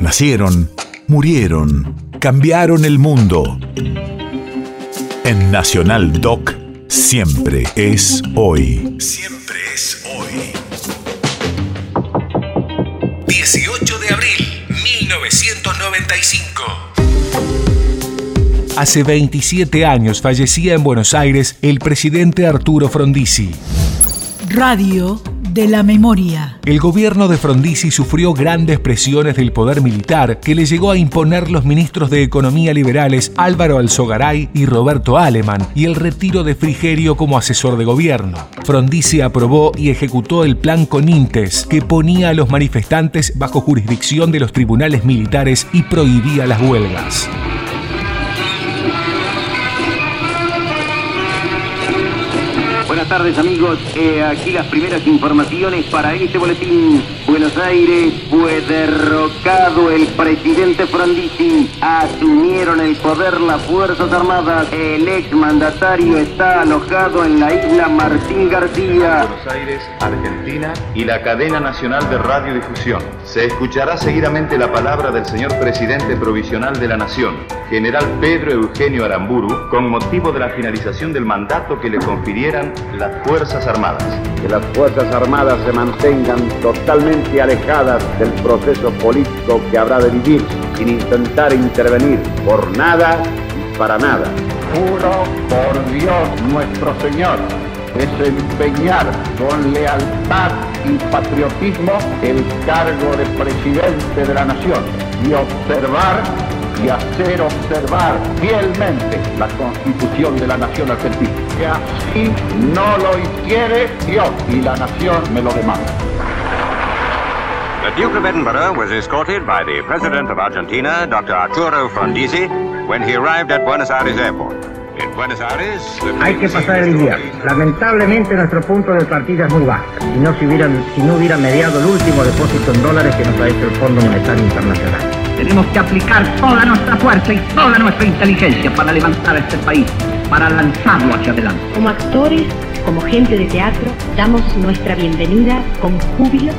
Nacieron, murieron, cambiaron el mundo. En Nacional Doc, siempre es hoy. Siempre es hoy. 18 de abril, 1995. Hace 27 años fallecía en Buenos Aires el presidente Arturo Frondizi. Radio de la memoria. El gobierno de Frondizi sufrió grandes presiones del poder militar que le llegó a imponer los ministros de Economía liberales Álvaro Alzogaray y Roberto Aleman y el retiro de Frigerio como asesor de gobierno. Frondizi aprobó y ejecutó el plan Conintes que ponía a los manifestantes bajo jurisdicción de los tribunales militares y prohibía las huelgas. Tardes amigos, Eh, aquí las primeras informaciones para este boletín. Buenos Aires fue derrocado el presidente Frondizi. Asumieron el poder las Fuerzas Armadas. El ex mandatario está alojado en la isla Martín García. Buenos Aires, Argentina y la cadena nacional de radiodifusión. Se escuchará seguidamente la palabra del señor presidente provisional de la Nación, general Pedro Eugenio Aramburu, con motivo de la finalización del mandato que le confirieran las Fuerzas Armadas. Que las Fuerzas Armadas se mantengan totalmente alejadas del proceso político que habrá de vivir, sin intentar intervenir por nada y para nada. Juro por Dios nuestro Señor desempeñar con lealtad y patriotismo el cargo de presidente de la nación y observar y hacer observar fielmente la constitución de la nación argentina. Que así no lo hiciere Dios y la nación me lo demanda. The Duke of Edinburgh was escorted by the President of Argentina, Dr. Arturo Frondizi, when he arrived at Buenos Aires Airport. In Buenos Aires, the Hay que pasar el invierno. Lamentablemente nuestro punto de partida es muy bajo. Si no, se hubieran, si no hubiera mediado el último depósito en dólares que nos ha hecho el Fondo Monetario Internacional. Tenemos que aplicar toda nuestra fuerza y toda nuestra inteligencia para levantar a este país, para lanzarlo hacia adelante. Como actores, como gente de teatro, damos nuestra bienvenida con júbilo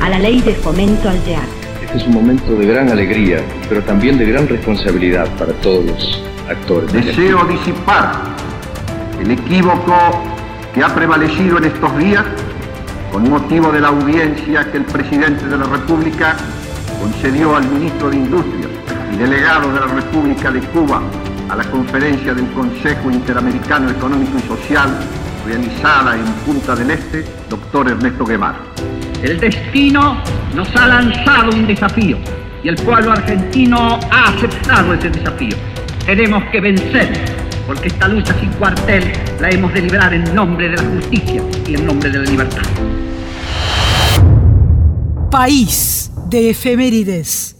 a la ley de fomento al teatro. Este es un momento de gran alegría, pero también de gran responsabilidad para todos los actores. Deseo disipar el equívoco que ha prevalecido en estos días con motivo de la audiencia que el presidente de la República concedió al ministro de Industria y delegado de la República de Cuba a la conferencia del Consejo Interamericano Económico y Social realizada en Punta del Este, doctor Ernesto Guevara. El destino nos ha lanzado un desafío y el pueblo argentino ha aceptado ese desafío. Tenemos que vencer, porque esta lucha sin cuartel la hemos de librar en nombre de la justicia y en nombre de la libertad. País de efemérides.